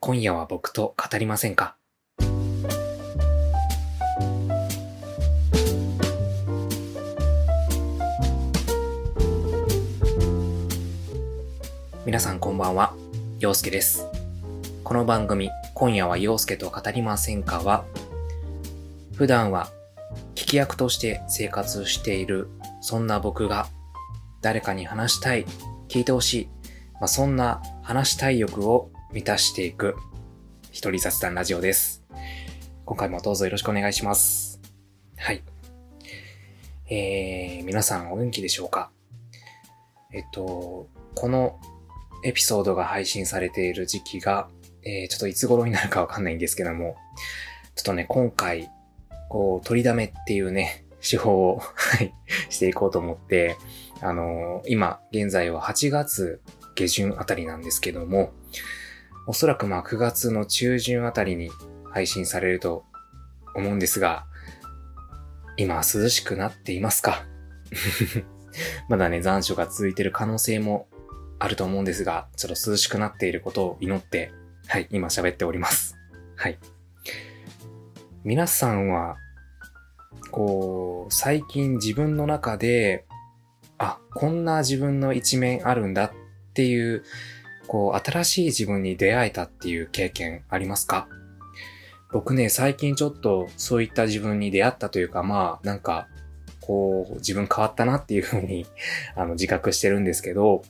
今夜は僕と語りませんか？皆さんこんばんは、陽介です。この番組、今夜は陽介と語りませんかは、普段は聞き役として生活している、そんな僕が、誰かに話したい、聞いてほしい、まあ、そんな話したい欲を満たしていく、一人雑談ラジオです。今回もどうぞよろしくお願いします。はい。えー、皆さんお元気でしょうか？えっと、このエピソードが配信されている時期が、えー、ちょっといつ頃になるかわかんないんですけども、ちょっとね、今回、こう、取りだめっていうね、手法をはい、していこうと思って、あのー、今、現在は8月下旬あたりなんですけども、おそらくまあ9月の中旬あたりに配信されると思うんですが、今涼しくなっていますか？まだね、残暑が続いている可能性もあると思うんですが、ちょっと涼しくなっていることを祈って、はい、今喋っております。はい。皆さんは、こう、最近自分の中で、あ、こんな自分の一面あるんだっていう、こう、新しい自分に出会えたっていう経験ありますか？僕ね、最近ちょっとそういった自分に出会ったというか、まあ、なんか、こう、自分変わったなっていうふうに あの、自覚してるんですけど、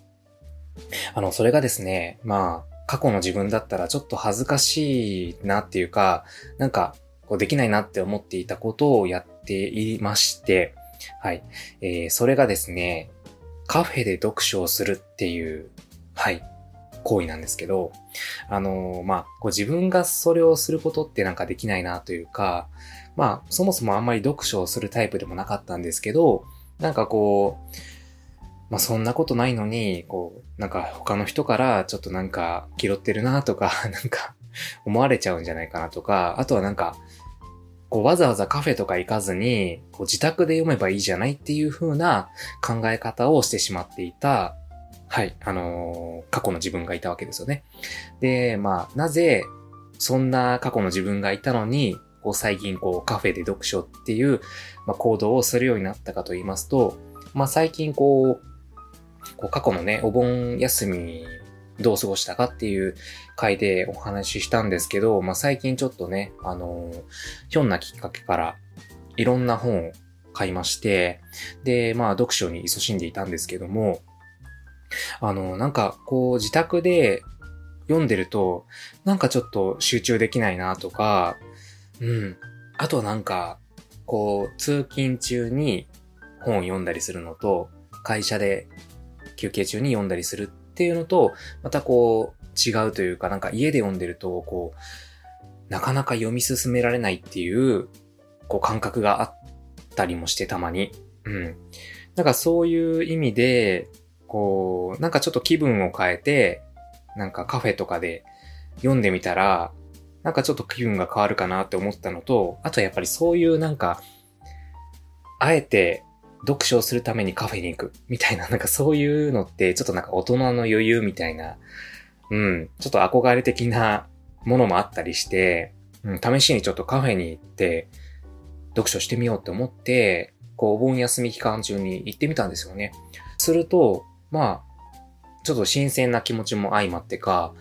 あの、それがですね、まあ、過去の自分だったらちょっと恥ずかしいなっていうか、なんか、こうできないなって思っていたことをやっていまして、はい。えー、それがですね、カフェで読書をするっていう、はい、行為なんですけど、あの、まあ、こう自分がそれをすることってなんかできないなというか、まあ、そもそもあんまり読書をするタイプでもなかったんですけど、なんかこう、まあそんなことないのに、こう、なんか他の人からちょっとなんか気取ってるなとか、なんか思われちゃうんじゃないかなとか、あとはなんか、こうわざわざカフェとか行かずに、こう自宅で読めばいいじゃないっていう風な考え方をしてしまっていた、はい、あのー、過去の自分がいたわけですよね。で、まあ、なぜ、そんな過去の自分がいたのに、こう最近こうカフェで読書っていう、まあ、行動をするようになったかと言いますと、まあ最近こう、こう過去のね、お盆休みどう過ごしたかっていう回でお話ししたんですけど、まあ、最近ちょっとね、あのひょんなきっかけからいろんな本を買いまして、で、まあ読書に勤しんでいたんですけども、あの、なんかこう自宅で読んでると、なんかちょっと集中できないなとか、うん。あとなんか、こう、通勤中に本を読んだりするのと、会社で休憩中に読んだりするっていうのと、またこう、違うというか、なんか家で読んでると、こう、なかなか読み進められないっていう、こう感覚があったりもしてたまに。うん。なんかそういう意味で、こう、なんかちょっと気分を変えて、なんかカフェとかで読んでみたら、なんかちょっと気分が変わるかなって思ったのと、あとやっぱりそういうなんか、あえて読書をするためにカフェに行くみたいな、なんかそういうのって、ちょっとなんか大人の余裕みたいな、うん、ちょっと憧れ的なものもあったりして、うん、試しにちょっとカフェに行って、読書してみようって思って、こう、お盆休み期間中に行ってみたんですよね。すると、まあ、ちょっと新鮮な気持ちも相まってか、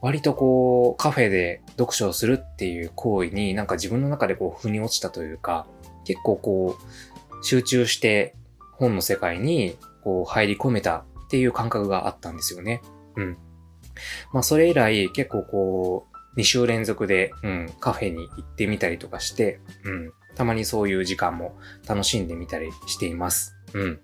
割とこう、カフェで読書をするっていう行為になんか自分の中でこう、腑に落ちたというか、結構こう、集中して本の世界にこう入り込めたっていう感覚があったんですよね。うん。まあそれ以来結構こう2週連続で、うん、カフェに行ってみたりとかして、うん、たまにそういう時間も楽しんでみたりしています。うん。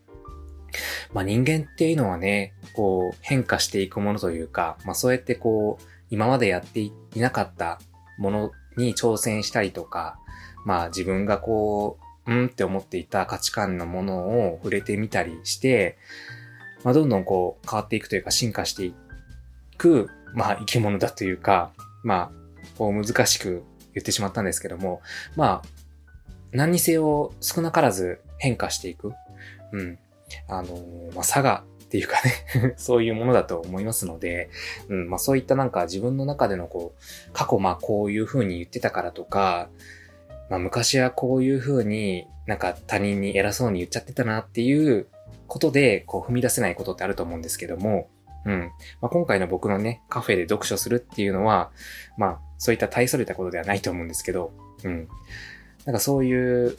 まあ人間っていうのはね、こう変化していくものというか、まあそうやってこう今までやっていなかったものに挑戦したりとか、まあ自分がこううんって思っていた価値観のものを触れてみたりして、まあ、どんどんこう変わっていくというか進化していく、まあ生き物だというか、まあ、こう難しく言ってしまったんですけども、まあ、何にせよ少なからず変化していく。うん。あのまあ、差がっていうかね そういうものだと思いますので、うん、まあそういったなんか自分の中でのこう、過去まあこういう風に言ってたからとか、まあ昔はこういう風になんか他人に偉そうに言っちゃってたなっていうことで、こう踏み出せないことってあると思うんですけども、うん。まあ、今回の僕のね、カフェで読書するっていうのは、まあ、そういった大それたことではないと思うんですけど、うん。なんかそういう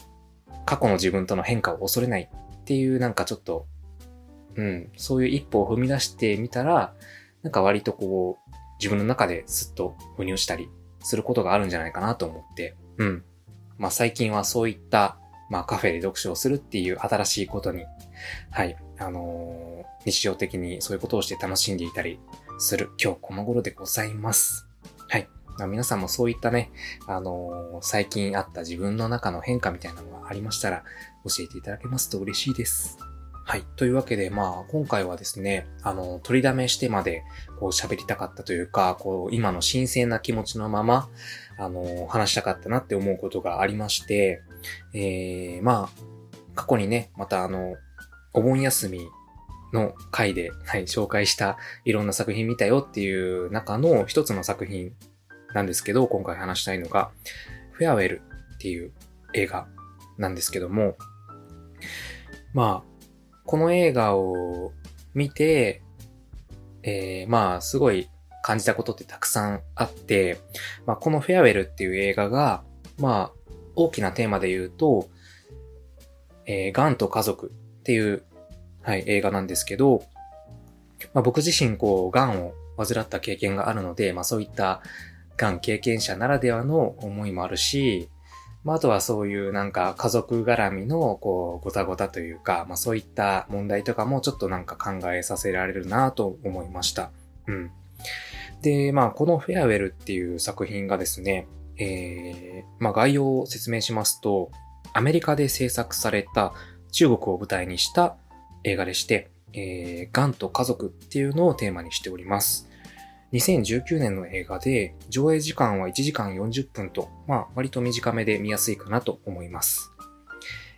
過去の自分との変化を恐れないっていうなんかちょっと、うん、そういう一歩を踏み出してみたら、なんか割とこう、自分の中ですっと腑に落ちたりすることがあるんじゃないかなと思って、うん。まあ最近はそういった、まあカフェで読書をするっていう新しいことに、はい、あのー、日常的にそういうことをして楽しんでいたりする今日この頃でございます。はい。まあ、皆さんもそういったね、あのー、最近あった自分の中の変化みたいなのがありましたら、教えていただけますと嬉しいです。はい。というわけで、まあ、今回はですね、あの、取りだめしてまで、こう喋りたかったというか、こう、今の新鮮な気持ちのまま、あの、話したかったなって思うことがありまして、えー、まあ、過去にね、またあの、お盆休みの回で、はい、紹介したいろんな作品見たよっていう中の一つの作品なんですけど、今回話したいのが、フェアウェルっていう映画なんですけども、まあ、この映画を見て、えー、まあ、すごい感じたことってたくさんあって、まあ、このフェアウェルっていう映画が、まあ、大きなテーマで言うと、えー、ガンと家族っていう、はい、映画なんですけど、まあ、僕自身、こう、ガンを患った経験があるので、まあ、そういったがん経験者ならではの思いもあるし、まあ、あとはそういうなんか家族絡みのこうごたごたというか、まあそういった問題とかもちょっとなんか考えさせられるなと思いました。うん。で、まあこのフェアウェルっていう作品がですね、えー、まあ概要を説明しますと、アメリカで制作された中国を舞台にした映画でして、えー、ガンと家族っていうのをテーマにしております。2019年の映画で、上映時間は1時間40分と、まあ、割と短めで見やすいかなと思います。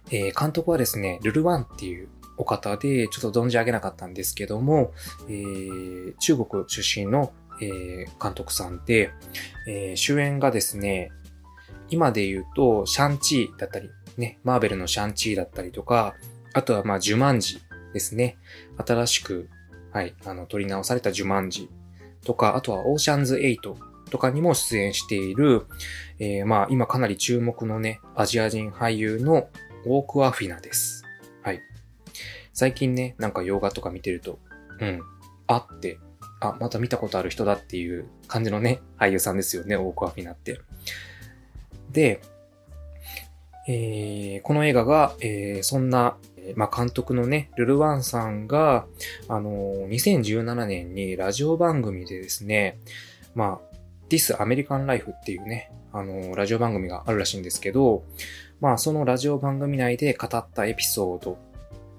えー、監督はですね、ルルワンっていうお方で、ちょっと存じ上げなかったんですけども、えー、中国出身の、えー、監督さんで、え主演がですね、今で言うと、シャンチーだったり、ね、マーベルのシャンチーだったりとか、あとはまあ、ジュマンジですね。新しく、はい、あの、撮り直されたジュマンジとか、あとはオーシャンズ8とかにも出演している、えー、まあ今かなり注目のね、アジア人俳優のオークアフィナです。はい。最近ね、なんか洋画とか見てると、うん、あって、あ、また見たことある人だっていう感じのね、俳優さんですよね、オークアフィナって。で、えー、この映画が、えー、そんなまあ、監督のね、ルルワンさんが、あのー、2017年にラジオ番組でですね、まあ、This American Life っていうね、あの、ラジオ番組があるらしいんですけど、まあ、そのラジオ番組内で語ったエピソード、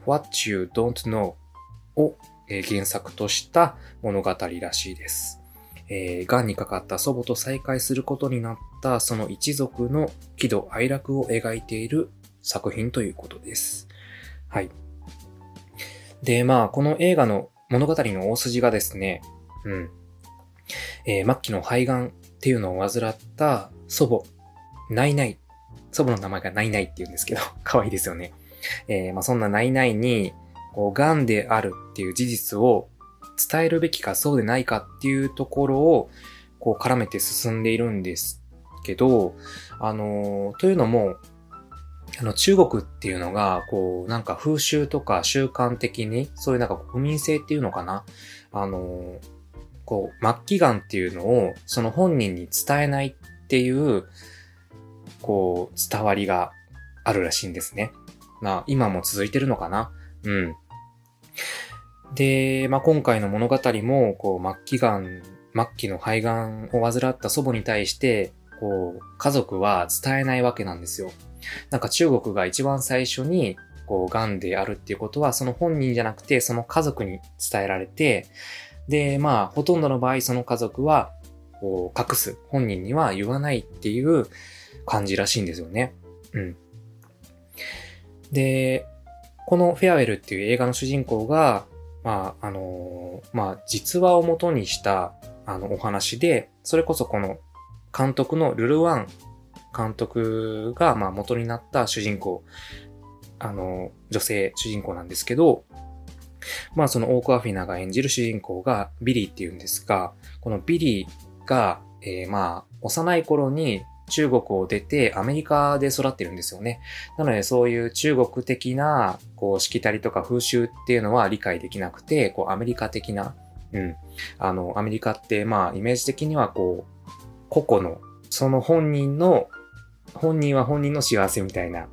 What You Don't Know を、原作とした物語らしいです。えー、癌にかかった祖母と再会することになったその一族の喜怒哀楽を描いている作品ということです。はい。で、まあ、この映画の物語の大筋がですね、うん。えー、末期の肺がんっていうのを患った祖母、ナイナイ。祖母の名前がナイナイって言うんですけど、可愛いですよね。えー、まあ、そんなナイナイに、こう、癌であるっていう事実を伝えるべきかそうでないかっていうところを、こう、絡めて進んでいるんですけど、あのー、というのも、あの、中国っていうのが、こう、なんか風習とか習慣的に、そういうなんか国民性っていうのかな？あの、こう、末期癌っていうのを、その本人に伝えないっていう、こう、伝わりがあるらしいんですね。まあ、今も続いてるのかな？うん。で、まあ、今回の物語も、こう、末期癌、末期の肺がんを患った祖母に対して、こう、家族は伝えないわけなんですよ。なんか中国が一番最初に、こう、癌であるっていうことは、その本人じゃなくて、その家族に伝えられて、で、まあ、ほとんどの場合、その家族は、こう、隠す。本人には言わないっていう感じらしいんですよね。うん。で、このフェアウェルっていう映画の主人公が、まあ、あのー、まあ、実話をもとにした、あの、お話で、それこそこの、監督のルルワン監督が、まあ、元になった主人公、あの、女性主人公なんですけど、まあ、そのオークアフィナが演じる主人公がビリーっていうんですが、このビリーが、えー、まあ、幼い頃に中国を出てアメリカで育ってるんですよね。なのでそういう中国的な、こう、しきたりとか風習っていうのは理解できなくて、こう、アメリカ的な、うん。あの、アメリカって、まあ、イメージ的にはこう、個々の、その本人の、本人は本人の幸せみたいな、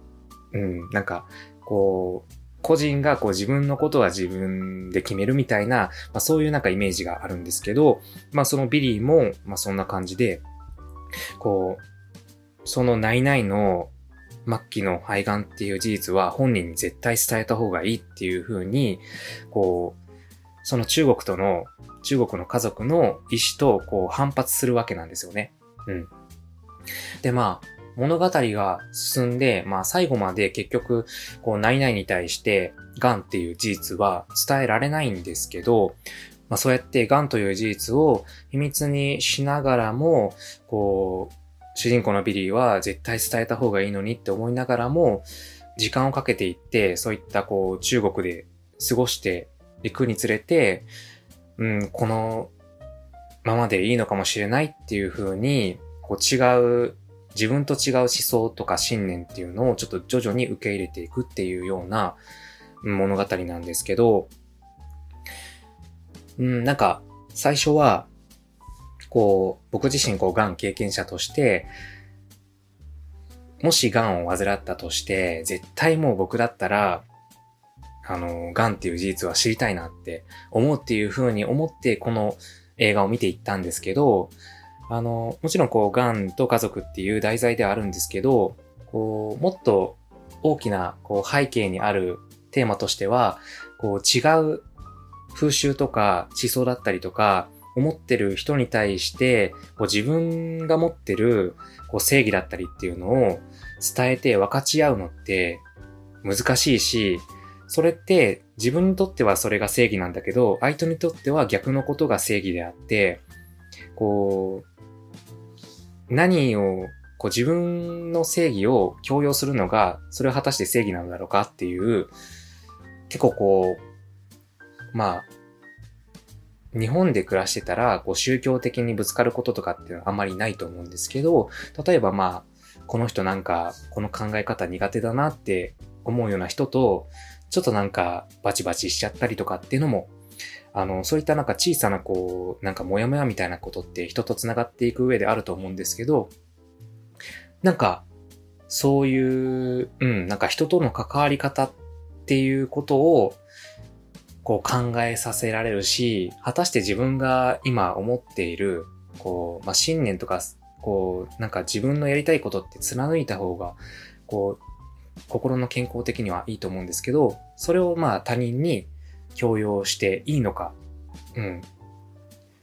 うん、なんか、こう、個人がこう自分のことは自分で決めるみたいな、まあそういうなんかイメージがあるんですけど、まあそのビリーも、まあそんな感じで、こう、そのナイナイの末期の肺がんっていう事実は本人に絶対伝えた方がいいっていう風に、こう、その中国との、中国の家族の意思とこう反発するわけなんですよね。うん。で、まあ、物語が進んで、まあ最後まで結局、こう、ナイナイに対して、癌っていう事実は伝えられないんですけど、まあそうやって癌という事実を秘密にしながらも、こう、主人公のビリーは絶対伝えた方がいいのにって思いながらも、時間をかけていって、そういったこう中国で過ごしていくにつれて、うん、このままでいいのかもしれないっていう風に、こう違う、自分と違う思想とか信念っていうのをちょっと徐々に受け入れていくっていうような物語なんですけど、うん、なんか最初はこう、僕自身、こう、癌経験者として、もし癌を患ったとして、絶対もう僕だったら、あの、癌っていう事実は知りたいなって思うっていう風に思って、この映画を見ていったんですけど、あの、もちろんこう、癌と家族っていう題材ではあるんですけど、こう、もっと大きなこう背景にあるテーマとしては、こう、違う風習とか思想だったりとか、思ってる人に対して、こう自分が持ってるこう正義だったりっていうのを伝えて分かち合うのって難しいし、それって自分にとってはそれが正義なんだけど、相手にとっては逆のことが正義であって、こう、何を、こう自分の正義を強要するのが、それは果たして正義なのだろうかっていう、結構こう、まあ、日本で暮らしてたら、こう宗教的にぶつかることとかっていうのはあんまりないと思うんですけど、例えばまあ、この人なんか、この考え方苦手だなって思うような人と、ちょっとなんかバチバチしちゃったりとかっていうのも、あの、そういったなんか小さなこう、なんかモヤモヤみたいなことって人と繋がっていく上であると思うんですけど、なんか、そういう、うん、なんか人との関わり方っていうことを、こう考えさせられるし、果たして自分が今思っている、こう、まあ、信念とか、こう、なんか自分のやりたいことって貫いた方が、こう、心の健康的にはいいと思うんですけど、それをまあ他人に強要していいのか、うん。っ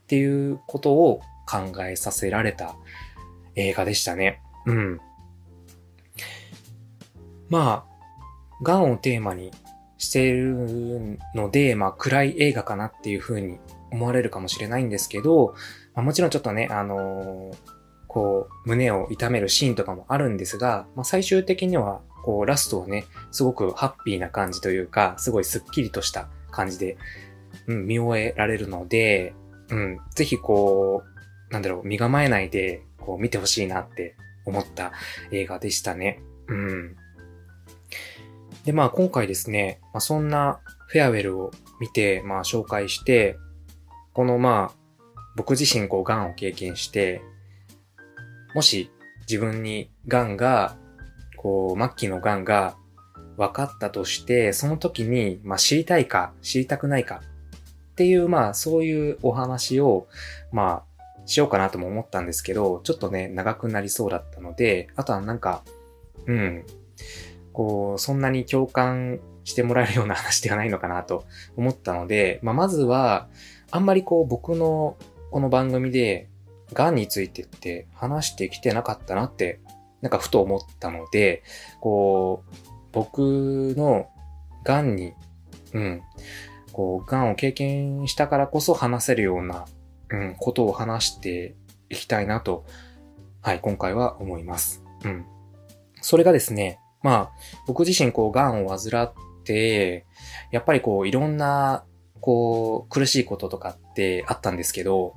ていうことを考えさせられた映画でしたね。うん。まあ、癌をテーマにしているので、まあ暗い映画かなっていう風に思われるかもしれないんですけど、まあ、もちろんちょっとね、あのー、こう、胸を痛めるシーンとかもあるんですが、まあ、最終的には、こう、ラストはね、すごくハッピーな感じというか、すごいスッキリとした感じで、うん、見終えられるので、うん、ぜひこう、なんだろう、身構えないで、こう、見てほしいなって思った映画でしたね。うん。で、まあ今回ですね、まあ、そんなフェアウェルを見て、まあ紹介して、このまあ、僕自身こう癌を経験して、もし自分に癌が、こう、末期の癌が分かったとして、その時に、まあ知りたいか、知りたくないかっていう、まあそういうお話を、まあ、しようかなとも思ったんですけど、ちょっとね、長くなりそうだったので、あとはなんか、うん、こう、そんなに共感してもらえるような話ではないのかなと思ったので、まあ、まずは、あんまりこう僕のこの番組で、癌についてって話してきてなかったなって、なんかふと思ったので、こう、僕の癌に、うん、こう、癌を経験したからこそ話せるような、うん、ことを話していきたいなと、はい、今回は思います。うん。それがですね、まあ、僕自身こう、癌を患って、やっぱりこう、いろんな、こう、苦しいこととかってあったんですけど、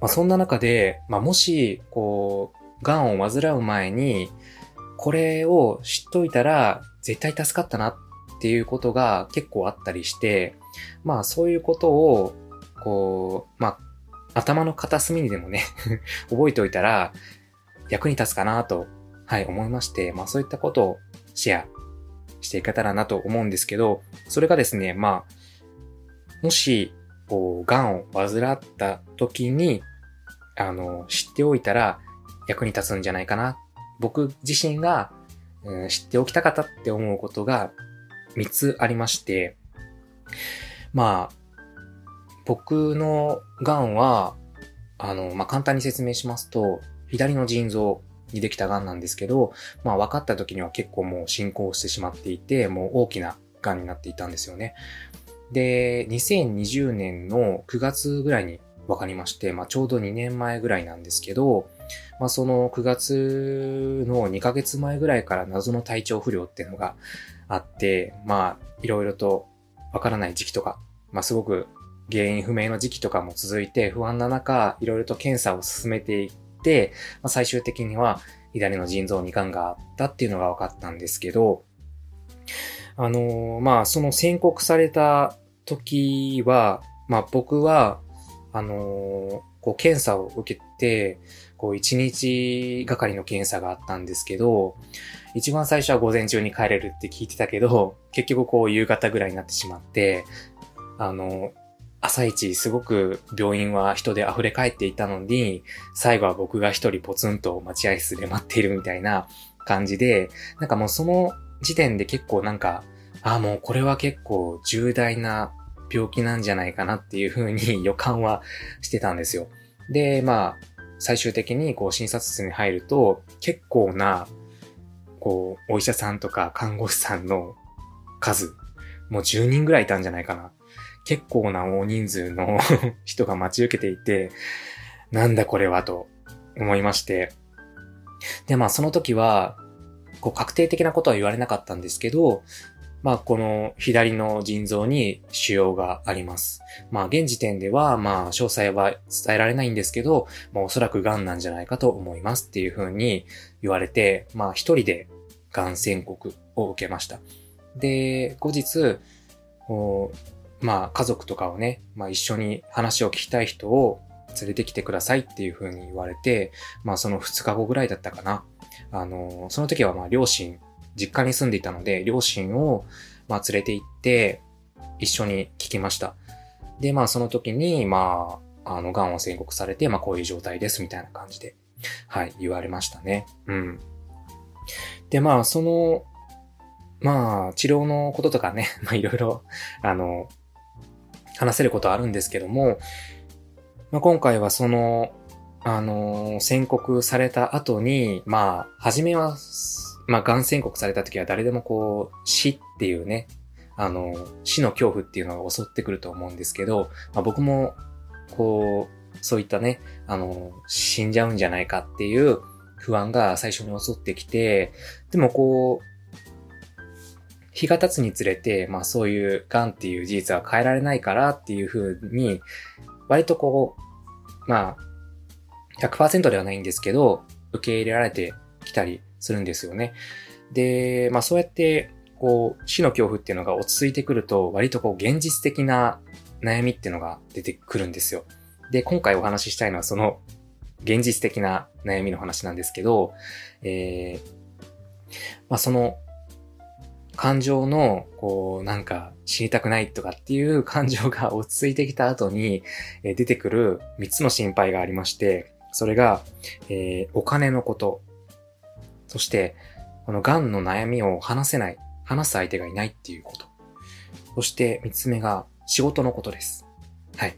まあそんな中で、まあもし、こう、癌を患う前に、これを知っといたら絶対助かったなっていうことが結構あったりして、まあそういうことを、こう、まあ頭の片隅にでもね 覚えておいたら役に立つかなと、はい、思いまして、まあそういったことをシェアしていけたらなと思うんですけど、それがですね、まあ、もし、こう、癌を患った時に、あの、知っておいたら役に立つんじゃないかな。僕自身が、うん、知っておきたかったって思うことが3つありまして、まあ、僕の癌は、あの、まあ、簡単に説明しますと、左の腎臓にできた癌なんですけど、まあ、分かった時には結構もう進行してしまっていて、もう大きな癌になっていたんですよね。で、2020年の9月ぐらいに分かりまして、まあ、ちょうど2年前ぐらいなんですけど、まあ、その9月の2ヶ月前ぐらいから謎の体調不良っていうのがあって、まあ、いろいろとわからない時期とか、まあ、すごく原因不明の時期とかも続いて不安な中、いろいろと検査を進めていって、まあ、最終的には左の腎臓に癌があったっていうのが分かったんですけど、あのー、まあ、その宣告された時は、まあ僕は、あのー、こう検査を受けて、こう一日がかりの検査があったんですけど、一番最初は午前中に帰れるって聞いてたけど、結局こう夕方ぐらいになってしまって、あの、朝一すごく病院は人で溢れ返っていたのに、最後は僕が一人ポツンと待合室で待っているみたいな感じで、なんかもうその時点で結構なんか、ああもうこれは結構重大な病気なんじゃないかなっていう風に予感はしてたんですよ。で、まあ、最終的にこう診察室に入ると、結構な、こう、お医者さんとか看護師さんの数、もう10人ぐらいいたんじゃないかな。結構な大人数の 人が待ち受けていて、なんだこれはと思いまして。で、まあその時は、こう確定的なことは言われなかったんですけど、まあ、この左の腎臓に腫瘍があります。まあ、現時点では、まあ、詳細は伝えられないんですけど、まあ、おそらく癌なんじゃないかと思いますっていうふうに言われて、まあ、一人で癌宣告を受けました。で、後日、まあ、家族とかをね、まあ、一緒に話を聞きたい人を連れてきてくださいっていうふうに言われて、まあ、その2日後ぐらいだったかな。あの、その時はまあ、両親実家に住んでいたので、両親を、まあ、連れて行って、一緒に聞きました。で、まあ、その時に、まあ、あの、癌を宣告されて、まあ、こういう状態です、みたいな感じで、はい、言われましたね。うん。で、まあ、その、まあ、治療のこととかね、まあ、いろいろ、あの、話せることはあるんですけども、まあ、今回はその、あの、宣告された後に、まあ、初めはまあ、がん宣告された時は誰でもこう、死っていうね、あの、死の恐怖っていうのが襲ってくると思うんですけど、まあ、僕も、こう、そういったね、あの、死んじゃうんじゃないかっていう不安が最初に襲ってきて、でもこう、日が経つにつれて、まあそういう癌っていう事実は変えられないからっていうふうに、割とこう、まあ、100%ではないんですけど、受け入れられてきたりするんですよね。で、まあそうやって、こう、死の恐怖っていうのが落ち着いてくると、割とこう、現実的な悩みっていうのが出てくるんですよ。で、今回お話ししたいのはその、現実的な悩みの話なんですけど、えー、まあその、感情の、こう、なんか、死にたくないとかっていう感情が落ち着いてきた後に、え出てくる3つの心配がありまして、それが、えー、お金のこと、そして、この癌の悩みを話せない、話す相手がいないっていうこと。そして三つ目が仕事のことです。はい。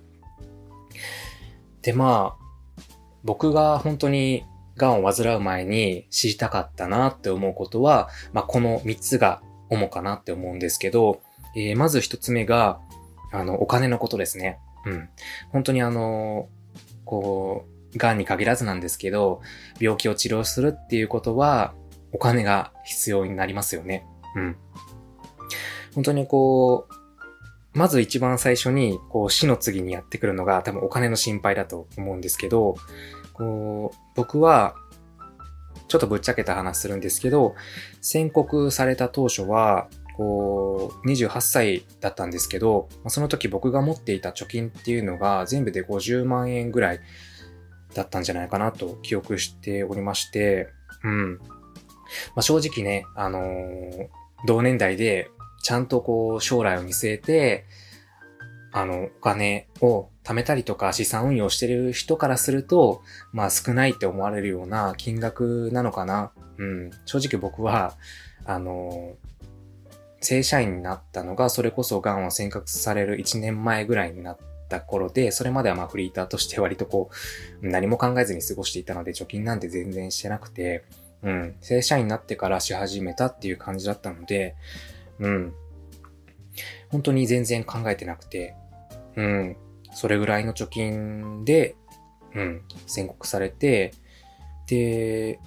で、まあ、僕が本当に癌を患う前に知りたかったなって思うことは、まあ、この三つが主かなって思うんですけど、えー、まず一つ目が、あの、お金のことですね。うん。本当にあの、こう、癌に限らずなんですけど、病気を治療するっていうことは、お金が必要になりますよね。うん。本当にこう、まず一番最初に、こう、死の次にやってくるのが多分お金の心配だと思うんですけど、こう、僕は、ちょっとぶっちゃけた話するんですけど、宣告された当初は、こう、28歳だったんですけど、その時僕が持っていた貯金っていうのが全部で50万円ぐらいだったんじゃないかなと記憶しておりまして、うん。まあ、正直ね、あのー、同年代でちゃんとこう将来を見据えて、あの、お金を貯めたりとか資産運用してる人からすると、まあ少ないって思われるような金額なのかな。うん。正直僕は、あの、正社員になったのが、それこそ癌を宣告される1年前ぐらいになった頃で、それまではまあフリーターとして割とこう、何も考えずに過ごしていたので、貯金なんて全然してなくて、うん。正社員になってからし始めたっていう感じだったので、うん。本当に全然考えてなくて、うん、それぐらいの貯金で、うん、宣告されて、で、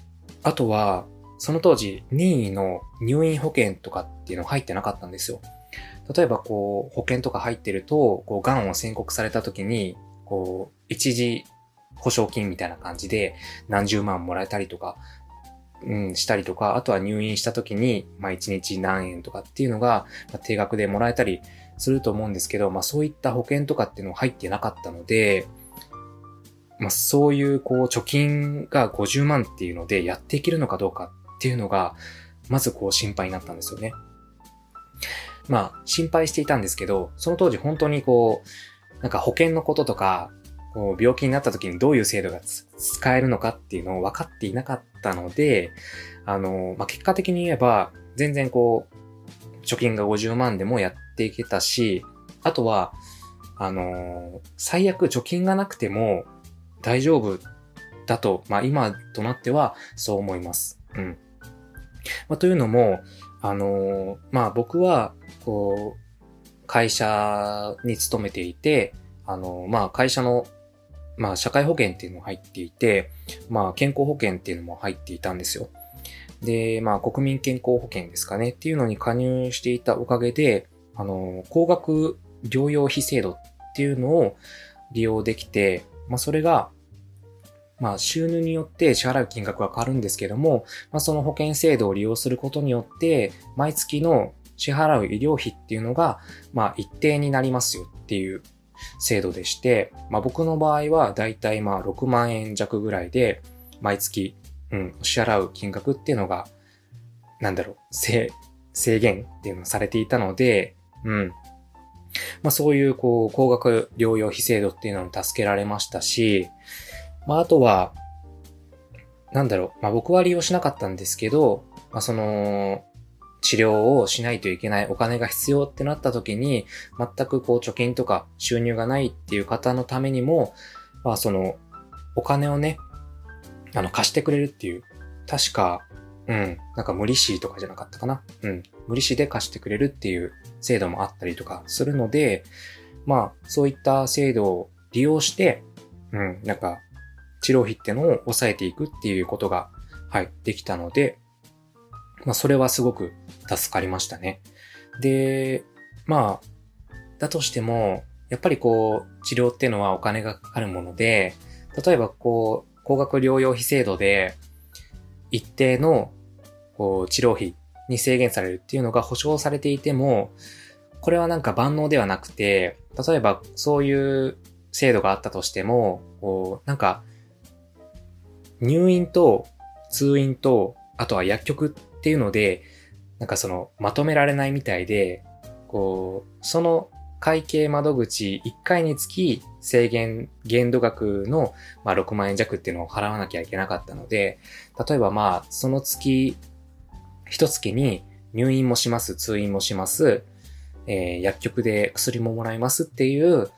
あとは、その当時、任意の入院保険とかっていうの入ってなかったんですよ。例えば、こう、保険とか入ってると、こう、癌を宣告された時に、こう、一時保証金みたいな感じで何十万もらえたりとか、うん、したりとか、あとは入院した時に、まあ一日何円とかっていうのが、まあ、定額でもらえたりすると思うんですけど、まあそういった保険とかっていうの入ってなかったので、まあそういうこう貯金が50万っていうのでやっていけるのかどうかっていうのが、まずこう心配になったんですよね。まあ心配していたんですけど、その当時本当にこう、なんか保険のこととか、こう病気になった時にどういう制度が使えるのかっていうのを分かっていなかったので、あの、まあ、結果的に言えば、全然こう、貯金が50万でもやっていけたし、あとは、あの、最悪貯金がなくても大丈夫だと、まあ今となってはそう思います。うん。まあ、というのも、あのまあ僕は、こう、会社に勤めていて、あのまあ会社のまあ、社会保険っていうのも入っていて、まあ、健康保険っていうのも入っていたんですよ。で、まあ、国民健康保険ですかねっていうのに加入していたおかげで、あの、高額療養費制度っていうのを利用できて、まあ、それが、まあ、収入によって支払う金額は変わるんですけども、まあ、その保険制度を利用することによって、毎月の支払う医療費っていうのが、まあ、一定になりますよっていう制度でして、まあ僕の場合はだいたいまあ6万円弱ぐらいで、毎月、うん、支払う金額っていうのが、なんだろう、制、制限っていうのをされていたので、うん。まあそういうこう、高額療養費制度っていうのに助けられましたし、まああとは、なんだろう、まあ僕は利用しなかったんですけど、まあその、治療をしないといけないお金が必要ってなった時に、全くこう貯金とか収入がないっていう方のためにも、まあその、お金をね、あの貸してくれるっていう、確か、うん、なんか無利子とかじゃなかったかな。うん、無利子で貸してくれるっていう制度もあったりとかするので、まあそういった制度を利用して、うん、なんか治療費ってのを抑えていくっていうことが、はい、できたので、まあそれはすごく助かりましたね。で、まあ、だとしても、やっぱりこう、治療っていうのはお金がかかるもので、例えばこう、高額療養費制度で、一定のこう治療費に制限されるっていうのが保証されていても、これはなんか万能ではなくて、例えばそういう制度があったとしても、こう、なんか、入院と通院と、あとは薬局っていうので、なんかその、まとめられないみたいで、こう、その会計窓口1回につき制限、限度額の、まあ、6万円弱っていうのを払わなきゃいけなかったので、例えばまあ、その月、一月に入院もします、通院もします、えー、薬局で薬ももらいますっていう、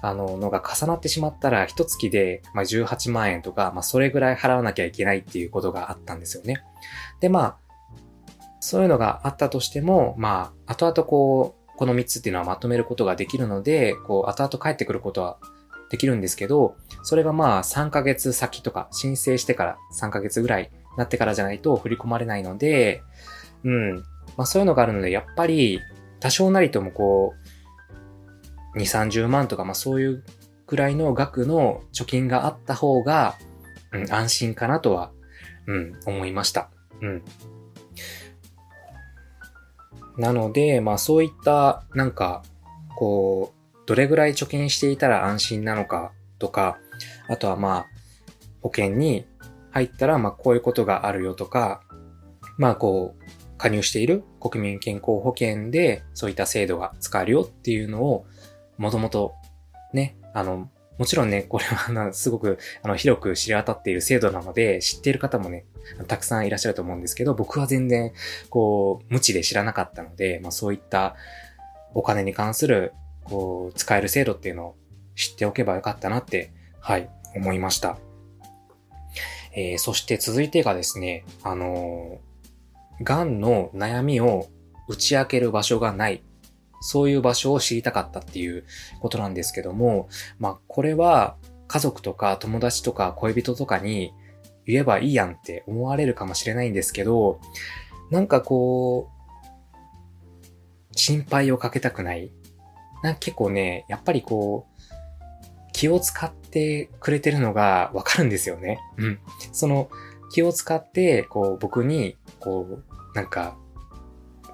あの、のが重なってしまったら、一月で、まあ、18万円とか、まあ、それぐらい払わなきゃいけないっていうことがあったんですよね。で、まあ、そういうのがあったとしても、まあ、後々こう、この3つっていうのはまとめることができるので、こう、後々帰ってくることはできるんですけど、それがまあ3ヶ月先とか、申請してから3ヶ月ぐらいなってからじゃないと振り込まれないので、うん。まあそういうのがあるので、やっぱり多少なりともこう、2、30万とか、まあそういうくらいの額の貯金があった方が、うん、安心かなとは、うん、思いました。うん。なので、まあそういった、なんか、こう、どれぐらい貯金していたら安心なのかとか、あとはまあ、保険に入ったら、まあこういうことがあるよとか、まあこう、加入している国民健康保険でそういった制度が使えるよっていうのを、もともとね、あの、もちろんね、これはすごくあの広く知り渡っている制度なので、知っている方もね、たくさんいらっしゃると思うんですけど、僕は全然、こう、無知で知らなかったので、まあそういったお金に関する、こう、使える制度っていうのを知っておけばよかったなって、はい、思いました。えー、そして続いてがですね、あのー、癌の悩みを打ち明ける場所がないそういう場所を知りたかったっていうことなんですけども、まあこれは家族とか友達とか恋人とかに言えばいいやんって思われるかもしれないんですけど、なんかこう、心配をかけたくない。なんか結構ね、やっぱりこう、気を使ってくれてるのがわかるんですよね。うん。その気を使って、こう僕に、こう、なんか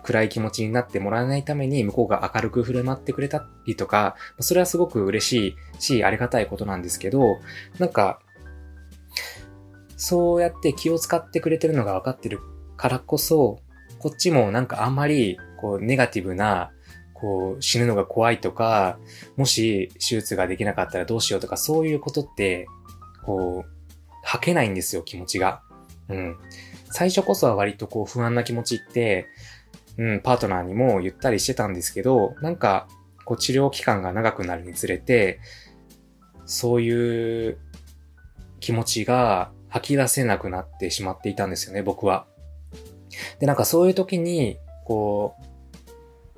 暗い気持ちになってもらわないために向こうが明るく振る舞ってくれたりとか、それはすごく嬉しいし、ありがたいことなんですけど、なんか、そうやって気を使ってくれてるのが分かってるからこそ、こっちもなんかあんまり、こう、ネガティブな、こう、死ぬのが怖いとか、もし手術ができなかったらどうしようとか、そういうことって、こう、吐けないんですよ、気持ちが。うん。最初こそは割とこう不安な気持ちって、うん、パートナーにも言ったりしてたんですけど、なんか、こう治療期間が長くなるにつれて、そういう気持ちが吐き出せなくなってしまっていたんですよね、僕は。で、なんかそういう時に、こ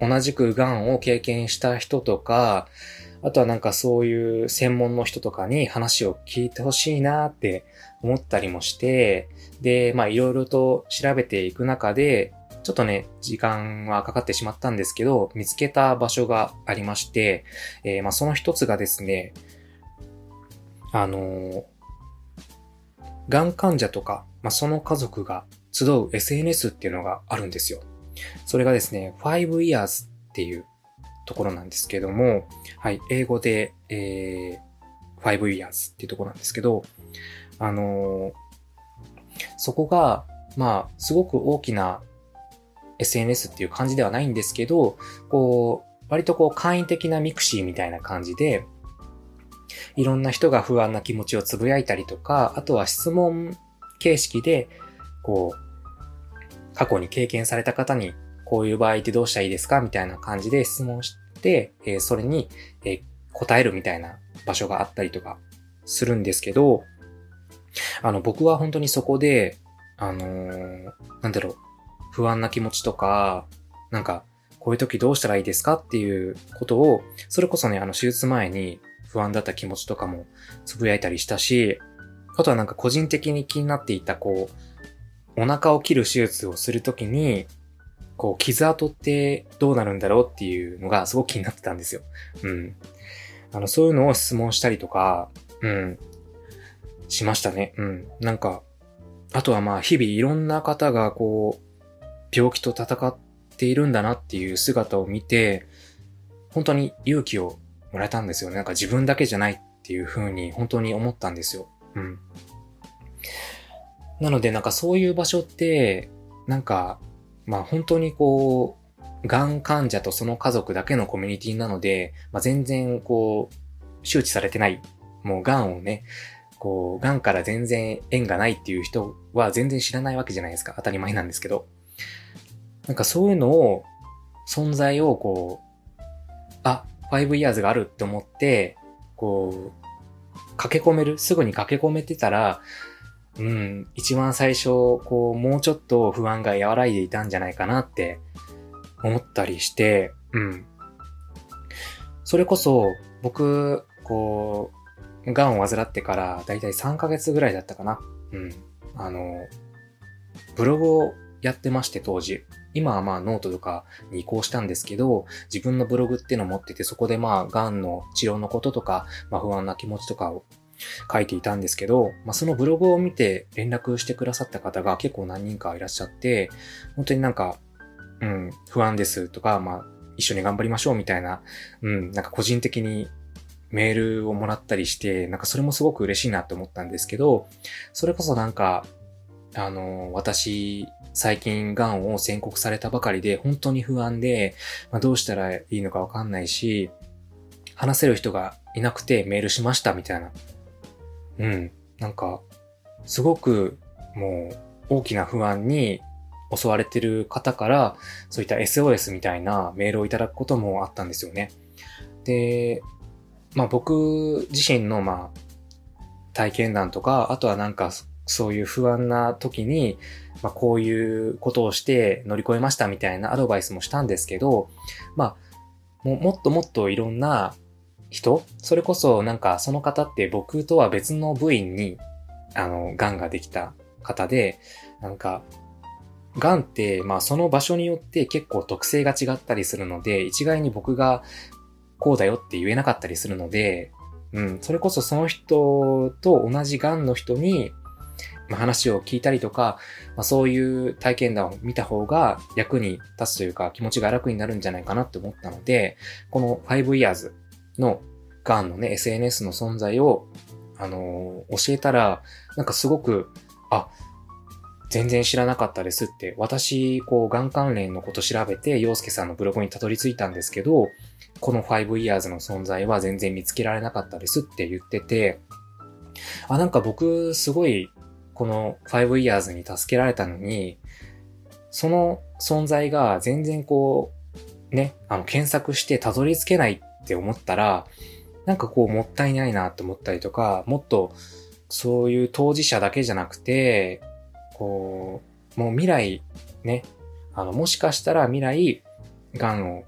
う、同じく癌を経験した人とか、あとはなんかそういう専門の人とかに話を聞いてほしいなって思ったりもして、で、まあいろいろと調べていく中で、ちょっとね、時間はかかってしまったんですけど、見つけた場所がありまして、えー、まあ、その一つがですね、あのー、がん患者とか、まあ、その家族が集う SNS っていうのがあるんですよ。それがですね、5 years っていうところなんですけども、はい、英語で、えー、5 years っていうところなんですけど、あのー、そこが、まあ、すごく大きな SNS っていう感じではないんですけど、こう、割とこう簡易的な mixi みたいな感じで、いろんな人が不安な気持ちをつぶやいたりとか、あとは質問形式で、こう、過去に経験された方に、こういう場合ってどうしたらいいですか？みたいな感じで質問して、えー、それに、えー、答えるみたいな場所があったりとかするんですけど、あの、僕は本当にそこで、あのー、なんだろう、不安な気持ちとか、なんか、こういう時どうしたらいいですかっていうことを、それこそね、あの、手術前に不安だった気持ちとかもつぶやいたりしたし、あとはなんか個人的に気になっていた、こう、お腹を切る手術をするときに、こう、傷跡ってどうなるんだろうっていうのがすごく気になってたんですよ。うん。あの、そういうのを質問したりとか、うん、しましたね。うん。なんか、あとはまあ、日々いろんな方がこう、病気と戦っているんだなっていう姿を見て、本当に勇気をもらえたんですよね。なんか自分だけじゃないっていう風に本当に思ったんですよ。うん。なのでなんかそういう場所って、なんか、まあ本当にこう、がん患者とその家族だけのコミュニティなので、まあ、全然こう、周知されてない。もうがんをね、こう、がんから全然縁がないっていう人は全然知らないわけじゃないですか。当たり前なんですけど。なんかそういうのを、存在をこう、あ、5 years があるって思って、こう、駆け込める、すぐに駆け込めてたら、うん、一番最初、こう、もうちょっと不安が和らいでいたんじゃないかなって思ったりして、うん。それこそ、僕、こう、癌を患ってからだいたい3ヶ月ぐらいだったかな。うん。あの、ブログをやってまして当時。今はまあノートとかに移行したんですけど、自分のブログっていうのを持ってて、そこでまあ癌の治療のこととか、まあ不安な気持ちとかを書いていたんですけど、まあそのブログを見て連絡してくださった方が結構何人かいらっしゃって、本当になんか、うん、不安ですとか、まあ一緒に頑張りましょうみたいな、うん、なんか個人的にメールをもらったりして、なんかそれもすごく嬉しいなって思ったんですけど、それこそなんか、あの、私、最近癌を宣告されたばかりで、本当に不安で、まあ、どうしたらいいのかわかんないし、話せる人がいなくてメールしましたみたいな。うん。なんか、すごくもう大きな不安に襲われてる方から、そういった SOS みたいなメールをいただくこともあったんですよね。で、まあ僕自身のまあ体験談とか、あとはなんかそういう不安な時に、まあ、こういうことをして乗り越えましたみたいなアドバイスもしたんですけど、まあ、ももっともっといろんな人、それこそなんかその方って僕とは別の部員に、あの、癌ができた方で、なんか、癌って、まあその場所によって結構特性が違ったりするので、一概に僕がこうだよって言えなかったりするので、うん、それこそその人と同じ癌の人に、まあ、話を聞いたりとか、まあ、そういう体験談を見た方が役に立つというか気持ちが楽になるんじゃないかなって思ったので、この5 years のガンのね、SNS の存在を、あのー、教えたら、なんかすごく、あ、全然知らなかったですって、私、こう、がん関連のこと調べて、洋介さんのブログにたどり着いたんですけど、この5 years の存在は全然見つけられなかったですって言ってて、あ、なんか僕、すごいこの5 years に助けられたのに、その存在が全然こう、ね、あの、検索してたどり着けないって思ったら、なんかこう、もったいないなって思ったりとか、もっと、そういう当事者だけじゃなくて、こう、もう未来、ね、あの、もしかしたら未来、癌を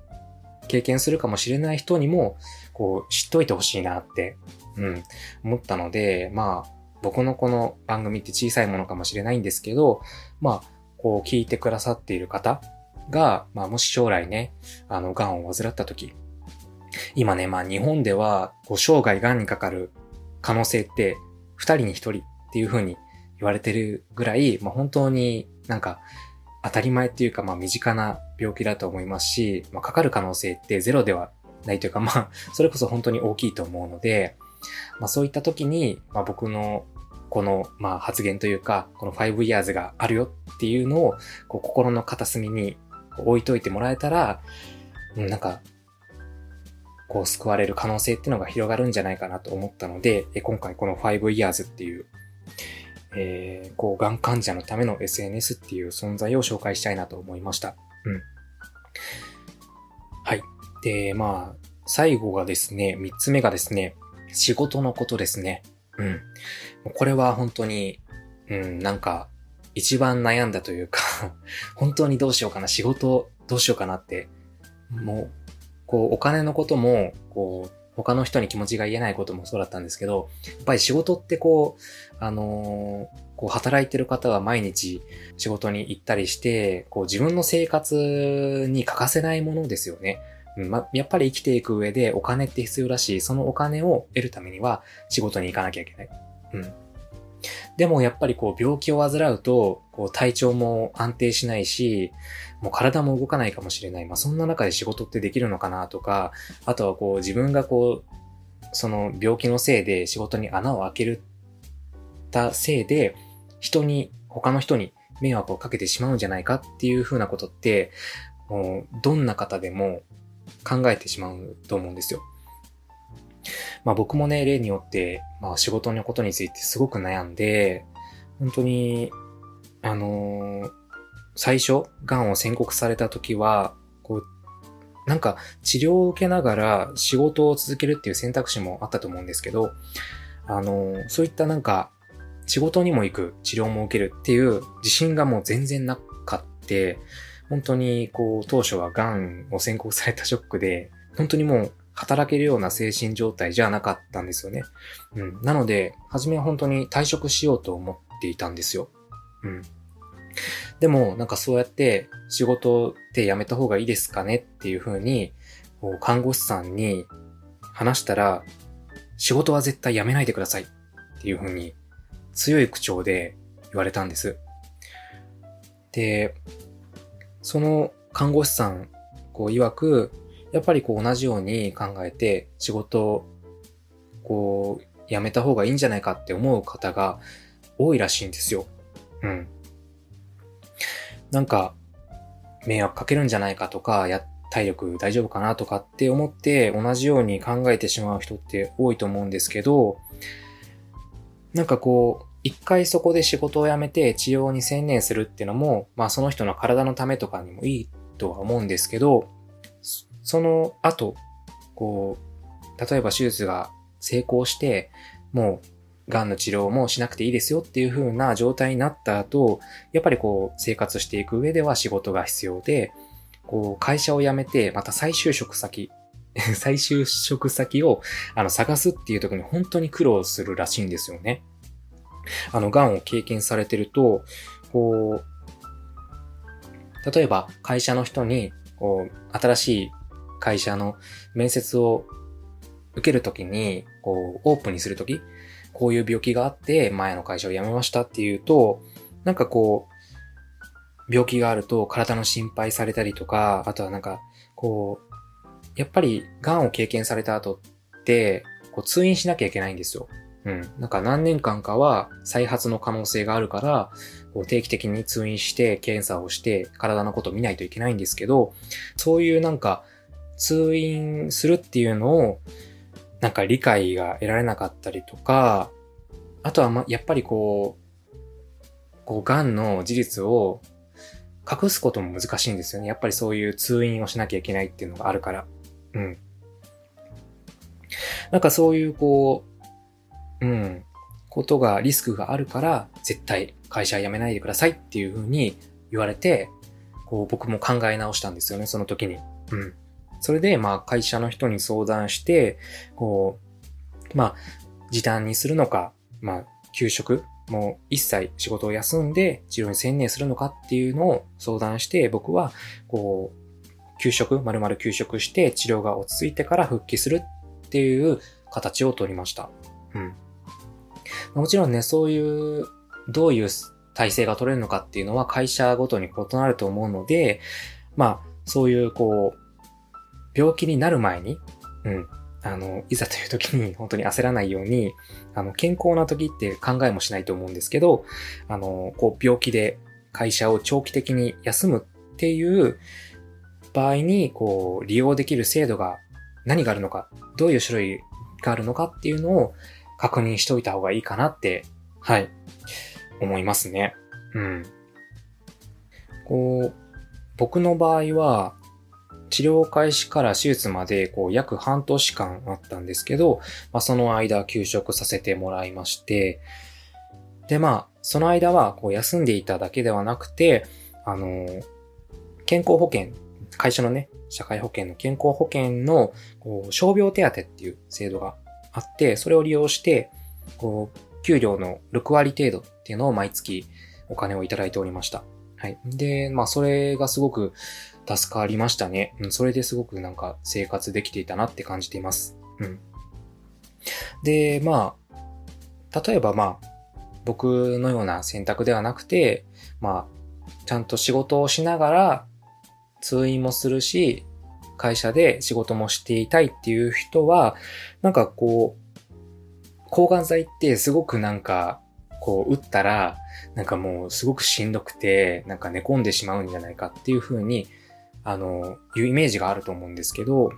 経験するかもしれない人にも、こう、知っといてほしいなって、うん、思ったので、まあ、僕のこの番組って小さいものかもしれないんですけど、まあ、こう聞いてくださっている方が、まあもし将来ね、あの、癌を患った時、今ね、まあ日本では、こう生涯癌にかかる可能性って二人に一人っていう風に言われてるぐらい、まあ本当になんか当たり前っていうかまあ身近な病気だと思いますし、まあかかる可能性ってゼロではないというかまあそれこそ本当に大きいと思うので、まあそういった時に、まあ僕のこの、まあ発言というか、この5 years があるよっていうのを、こう心の片隅に置いといてもらえたら、なんか、こう救われる可能性っていうのが広がるんじゃないかなと思ったので、今回この5 years っていう、えー、こう、がん患者のための SNS っていう存在を紹介したいなと思いました。うん。はい。で、まあ、最後がですね、三つ目がですね、仕事のことですね。うん。これは本当に、うん、なんか、一番悩んだというか 本当にどうしようかな、仕事どうしようかなって、もう、こう、お金のことも、こう、他の人に気持ちが言えないこともそうだったんですけど、やっぱり仕事ってこう、あのー、こう働いてる方は毎日仕事に行ったりして、こう自分の生活に欠かせないものですよね。ま、やっぱり生きていく上でお金って必要だし、そのお金を得るためには仕事に行かなきゃいけない。うん。でもやっぱりこう病気を患うと、こう体調も安定しないし、もう体も動かないかもしれない。まあそんな中で仕事ってできるのかなとか、あとはこう自分がこう、その病気のせいで仕事に穴を開けるたせいで、人に、他の人に迷惑をかけてしまうんじゃないかっていうふうなことって、もうどんな方でも考えてしまうと思うんですよ。まあ僕もね、例によって、まあ仕事のことについてすごく悩んで、本当に、あのー、最初、癌を宣告された時は、こう、なんか治療を受けながら仕事を続けるっていう選択肢もあったと思うんですけど、あのー、そういったなんか、仕事にも行く、治療も受けるっていう自信がもう全然なかって、本当にこう当初は癌を宣告されたショックで、本当にもう働けるような精神状態じゃなかったんですよね。うん。なので、初めは本当に退職しようと思っていたんですよ。うん。でも、なんかそうやって仕事って辞めた方がいいですかねっていう風に、看護師さんに話したら、仕事は絶対辞めないでくださいっていう風に強い口調で言われたんです。で、その看護師さん、こう、曰く、やっぱりこう同じように考えて仕事をこう辞めた方がいいんじゃないかって思う方が多いらしいんですよ。うん。なんか迷惑かけるんじゃないかとか、や、体力大丈夫かなとかって思って同じように考えてしまう人って多いと思うんですけど、なんかこう、一回そこで仕事を辞めて治療に専念するっていうのも、まあその人の体のためとかにもいいとは思うんですけど、その後、こう、例えば手術が成功して、もう、癌の治療もしなくていいですよっていう風な状態になった後、やっぱりこう、生活していく上では仕事が必要で、こう、会社を辞めて、また再就職先、再就職先を、あの、探すっていう時に本当に苦労するらしいんですよね。あの、癌を経験されてると、こう、例えば会社の人に、こう、新しい会社の面接を受けるときに、こう、オープンにするとき、こういう病気があって、前の会社を辞めましたっていうと、なんかこう、病気があると体の心配されたりとか、あとはなんか、こう、やっぱり癌を経験された後って、こう通院しなきゃいけないんですよ。うん。なんか何年間かは再発の可能性があるから、こう定期的に通院して検査をして体のことを見ないといけないんですけど、そういうなんか通院するっていうのを、なんか理解が得られなかったりとか、あとはま、やっぱりこう、こう、癌の事実を隠すことも難しいんですよね。やっぱりそういう通院をしなきゃいけないっていうのがあるから。うん。なんかそういうこう、うん、ことが、リスクがあるから、絶対会社辞めないでくださいっていうふうに言われて、こう僕も考え直したんですよね、その時に。うん。それで、まあ、会社の人に相談して、こう、まあ、時短にするのか、まあ、休職もう一切仕事を休んで治療に専念するのかっていうのを相談して、僕は、こう、休職、丸々休職して治療が落ち着いてから復帰するっていう形を取りました。うん。もちろんね、そういう、どういう体制が取れるのかっていうのは会社ごとに異なると思うので、まあ、そういうこう、病気になる前に、うん、あの、いざという時に本当に焦らないように、あの、健康な時って考えもしないと思うんですけど、あの、こう、病気で会社を長期的に休むっていう場合に、こう、利用できる制度が何があるのか、どういう種類があるのかっていうのを確認しておいた方がいいかなって、はい、思いますね。うん。こう、僕の場合は、治療開始から手術までこう約半年間あったんですけど、まあ、その間休職させてもらいまして、でまあ、その間はこう休んでいただけではなくて、あの、健康保険、会社のね、社会保険の健康保険のこう傷病手当っていう制度があって、それを利用して、こう、給料の6割程度っていうのを毎月お金をいただいておりました。はい。で、まあ、それがすごく助かりましたね。うん、それですごくなんか生活できていたなって感じています。うん。で、まあ、例えばまあ、僕のような選択ではなくて、まあ、ちゃんと仕事をしながら通院もするし、会社で仕事もしていたいっていう人は、なんかこう、抗がん剤ってすごくなんか、こう打ったら、なんかもうすごくしんどくて、なんか寝込んでしまうんじゃないかっていう風にあの、いうイメージがあると思うんですけど、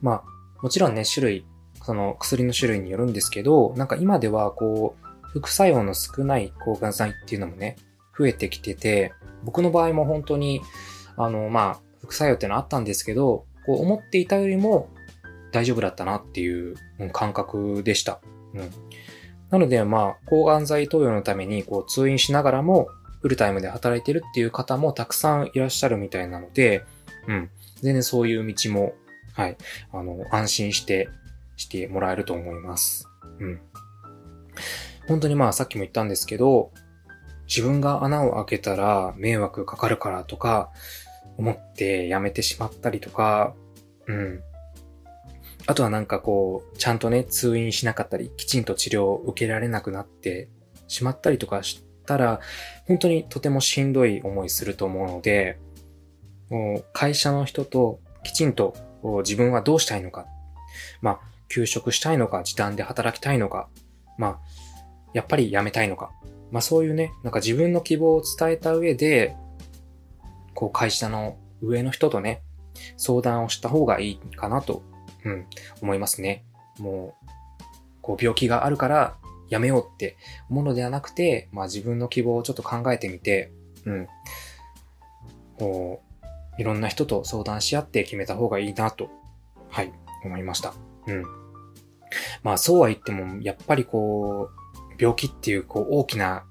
まあ、もちろんね、種類、その薬の種類によるんですけど、なんか今ではこう、副作用の少ない抗がん剤っていうのもね、増えてきてて、僕の場合も本当に、あの、まあ、副作用ってのあったんですけど、こう思っていたよりも大丈夫だったなっていう感覚でした。うん。なので、まあ、抗がん剤投与のために、こう、通院しながらも、フルタイムで働いてるっていう方もたくさんいらっしゃるみたいなので、うん。全然そういう道もはい。あの、安心して、してもらえると思います。うん。本当にまあさっきも言ったんですけど、自分が穴を開けたら迷惑かかるからとか、思ってやめてしまったりとか、うん。あとはなんかこう、ちゃんとね、通院しなかったり、きちんと治療を受けられなくなってしまったりとかしたら、本当にとてもしんどい思いすると思うので、もう会社の人ときちんと自分はどうしたいのか。まあ、休職したいのか、時短で働きたいのか。まあ、やっぱり辞めたいのか。まあそういうね、なんか自分の希望を伝えた上で、こう会社の上の人とね、相談をした方がいいかなと、うん、思いますね。もう、こう病気があるからやめようって思うのではなくて、まあ自分の希望をちょっと考えてみて、うん、こう、いろんな人と相談し合って決めた方がいいなと、はい、思いました。うん。まあそうは言っても、やっぱりこう、病気っていうこう大きな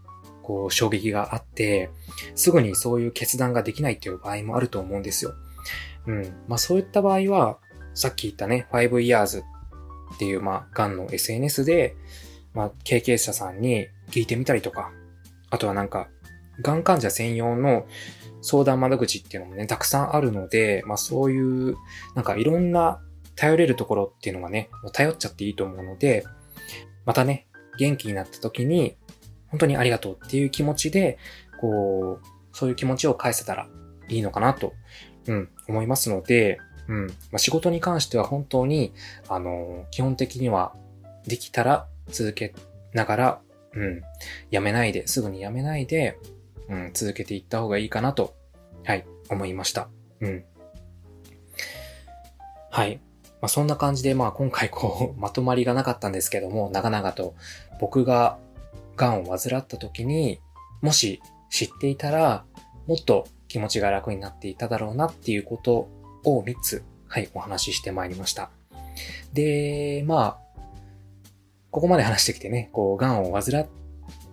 こう衝撃があって、すぐにそういう決断ができないっていう場合もあると思うんですよ。うん。まあそういった場合は、さっき言ったね、5 years っていう、まあ、癌の SNS で、まあ、経験者さんに聞いてみたりとか、あとはなんか、癌患者専用の相談窓口っていうのもね、たくさんあるので、まあそういう、なんかいろんな頼れるところっていうのがね、頼っちゃっていいと思うので、またね、元気になった時に、本当にありがとうっていう気持ちで、こう、そういう気持ちを返せたらいいのかなと、うん、思いますので、うん、まあ、仕事に関しては本当に、あの、基本的にはできたら続けながら、うん、やめないで、すぐにやめないで、うん、続けていった方がいいかなと、はい、思いました。うん。はい。まあ、そんな感じで、まあ今回こう、まとまりがなかったんですけども、長々と僕が癌を患った時に、もし知っていたら、もっと気持ちが楽になっていただろうなっていうことを3つ、はい、お話ししてまいりました。で、まあ、ここまで話してきてね、こう、癌を患っ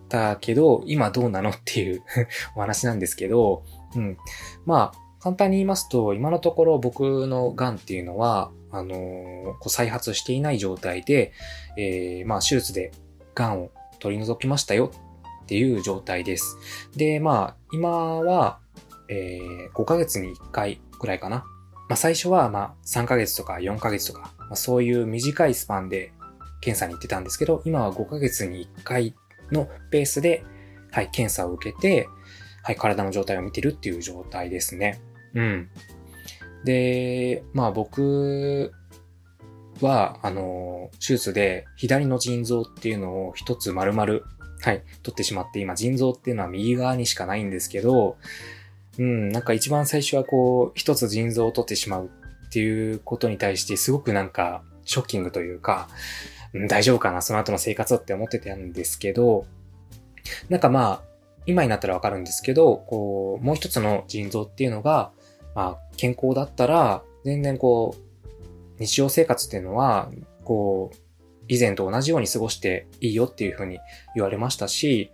たけど、今どうなのっていう お話なんですけど、うん。まあ、簡単に言いますと、今のところ僕の癌っていうのは、あのー、こう再発していない状態で、えー、まあ、手術で癌を取り除きましたよっていう状態です。で、まあ、今は、えー、5ヶ月に1回くらいかな。まあ、最初は、まあ、3ヶ月とか4ヶ月とか、まあ、そういう短いスパンで検査に行ってたんですけど、今は5ヶ月に1回のペースで、はい、検査を受けて、はい、体の状態を見てるっていう状態ですね。うん。で、まあ僕は、あの、手術で左の腎臓っていうのを一つ丸々、はい、取ってしまって、今腎臓っていうのは右側にしかないんですけど、うん、なんか一番最初はこう、一つ腎臓を取ってしまうっていうことに対してすごくなんか、ショッキングというか、うん、大丈夫かなその後の生活って思ってたんですけど、なんかまあ、今になったらわかるんですけど、こう、もう一つの腎臓っていうのが、まあ、健康だったら、全然こう、日常生活っていうのは、こう、以前と同じように過ごしていいよっていうふうに言われましたし、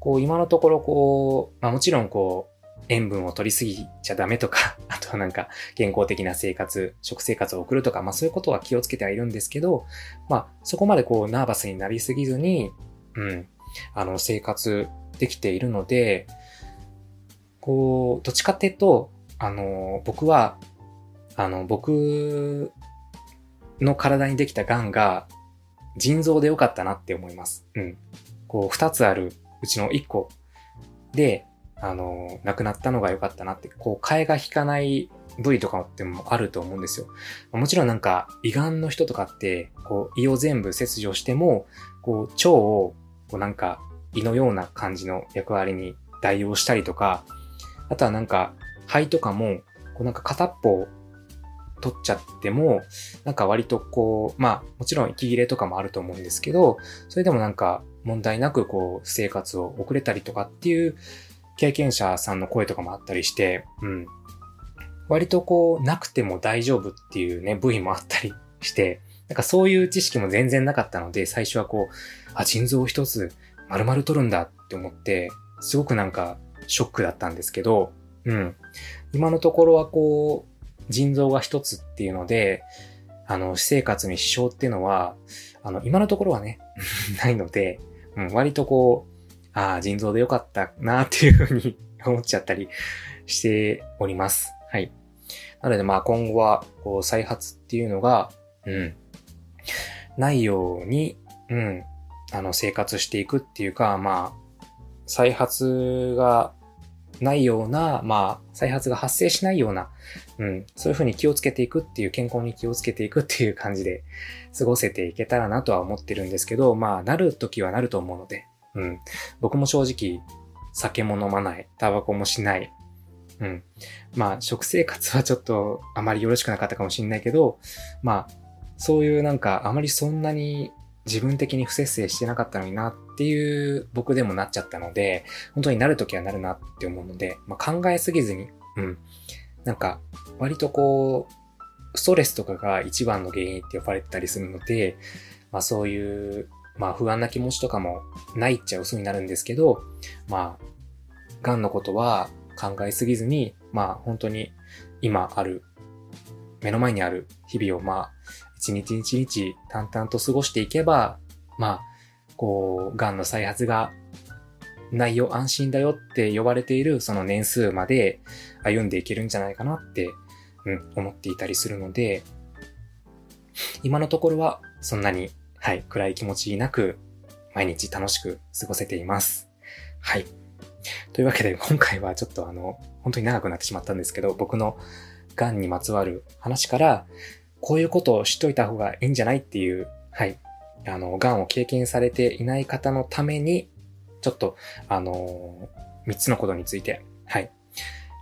こう、今のところこう、まあもちろんこう、塩分を取りすぎちゃダメとか、あとはなんか健康的な生活、食生活を送るとか、まあそういうことは気をつけてはいるんですけど、まあそこまでこうナーバスになりすぎずに、うん、あの生活できているので、こう、どっちかっていうと、あの、僕は、あの、僕の体にできた癌が腎臓でよかったなって思います。うん。こう、二つあるうちの一個で、あの、亡くなったのが良かったなって、こう、替えが引かない部位とかってもあると思うんですよ。もちろんなんか、胃がんの人とかって、こう、胃を全部切除しても、こう、腸を、こうなんか、胃のような感じの役割に代用したりとか、あとはなんか、肺とかも、こうなんか片っぽ取っちゃっても、なんか割とこう、まあもちろん息切れとかもあると思うんですけど、それでもなんか問題なくこう生活を送れたりとかっていう経験者さんの声とかもあったりして、うん。割とこうなくても大丈夫っていうね、部位もあったりして、なんかそういう知識も全然なかったので、最初はこう、あ、腎臓を一つ丸々取るんだって思って、すごくなんかショックだったんですけど、うん。今のところはこう、腎臓が一つっていうので、あの、私生活に支障っていうのは、あの、今のところはね、ないので、う、割とこう、ああ、腎臓でよかったなっていうふうに 思っちゃったりしております。はい。なのでまあ今後は、こう、再発っていうのが、うん、ないように、うん、あの、生活していくっていうか、まあ、再発がないような、まあ、再発が発生しないような、うん、そういうふうに気をつけていくっていう、健康に気をつけていくっていう感じで過ごせていけたらなとは思ってるんですけど、まあ、なる時はなると思うので、うん、僕も正直、酒も飲まない、タバコもしない、うん。まあ、食生活はちょっとあまりよろしくなかったかもしれないけど、まあ、そういうなんかあまりそんなに自分的に不節制してなかったのになっていう僕でもなっちゃったので、本当になるときはなるなって思うので、まあ、考えすぎずに、うん。なんか、割とこう、ストレスとかが一番の原因って呼ばれてたりするので、まあそういう、まあ不安な気持ちとかもないっちゃ嘘になるんですけど、まあ、癌のことは考えすぎずに、まあ本当に今ある、目の前にある日々をまあ、一日一日淡々と過ごしていけば、まあ、こう、癌の再発がないよ、安心だよって呼ばれているその年数まで歩んでいけるんじゃないかなって、うん、思っていたりするので、今のところはそんなに、はい、暗い気持ちなく、毎日楽しく過ごせています。はい。というわけで、今回はちょっとあの、本当に長くなってしまったんですけど、僕の癌にまつわる話から、こういうことを知っといた方がいいんじゃないっていう、はい。あの、癌を経験されていない方のために、ちょっと、あのー、3つのことについて、はい。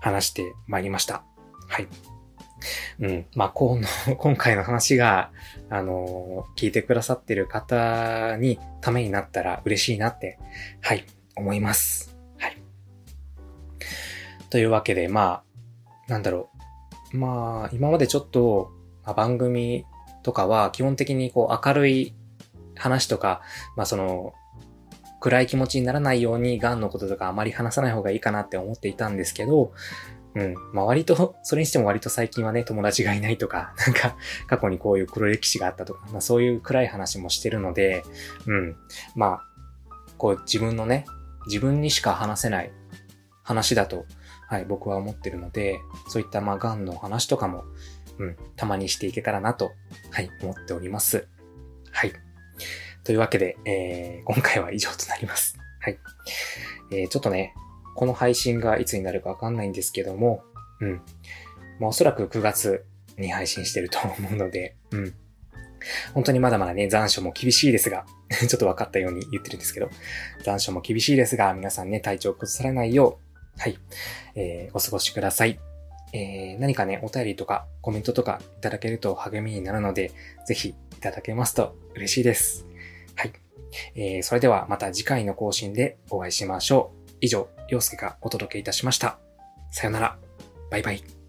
話してまいりました。はい。うん。まあ、この、今回の話が、あのー、聞いてくださってる方にためになったら嬉しいなって、はい、思います。はい。というわけで、まあ、なんだろう。まあ、今までちょっと、まあ、番組とかは基本的にこう明るい話とか、まあその、暗い気持ちにならないように癌のこととかあまり話さない方がいいかなって思っていたんですけど、うん。まあ割と、それにしても割と最近はね、友達がいないとか、なんか、過去にこういう黒歴史があったとか、まあそういう暗い話もしてるので、うん。まあ、こう自分のね、自分にしか話せない話だと、はい、僕は思ってるので、そういったまあ癌の話とかも、うん、たまにしていけたらなと、はい、思っております。はい。というわけで、えー、今回は以上となります。はい。えー、ちょっとね、この配信がいつになるかわかんないんですけども、うん。まあ、おそらく9月に配信してると思うので、うん。本当にまだまだね、残暑も厳しいですが、ちょっと分かったように言ってるんですけど、残暑も厳しいですが、皆さんね、体調を崩されないよう、はい、えー、お過ごしください。えー、何かね、お便りとかコメントとかいただけると励みになるので、ぜひいただけますと嬉しいです。えー、それではまた次回の更新でお会いしましょう。以上、陽介がお届けいたしました。さよなら。バイバイ。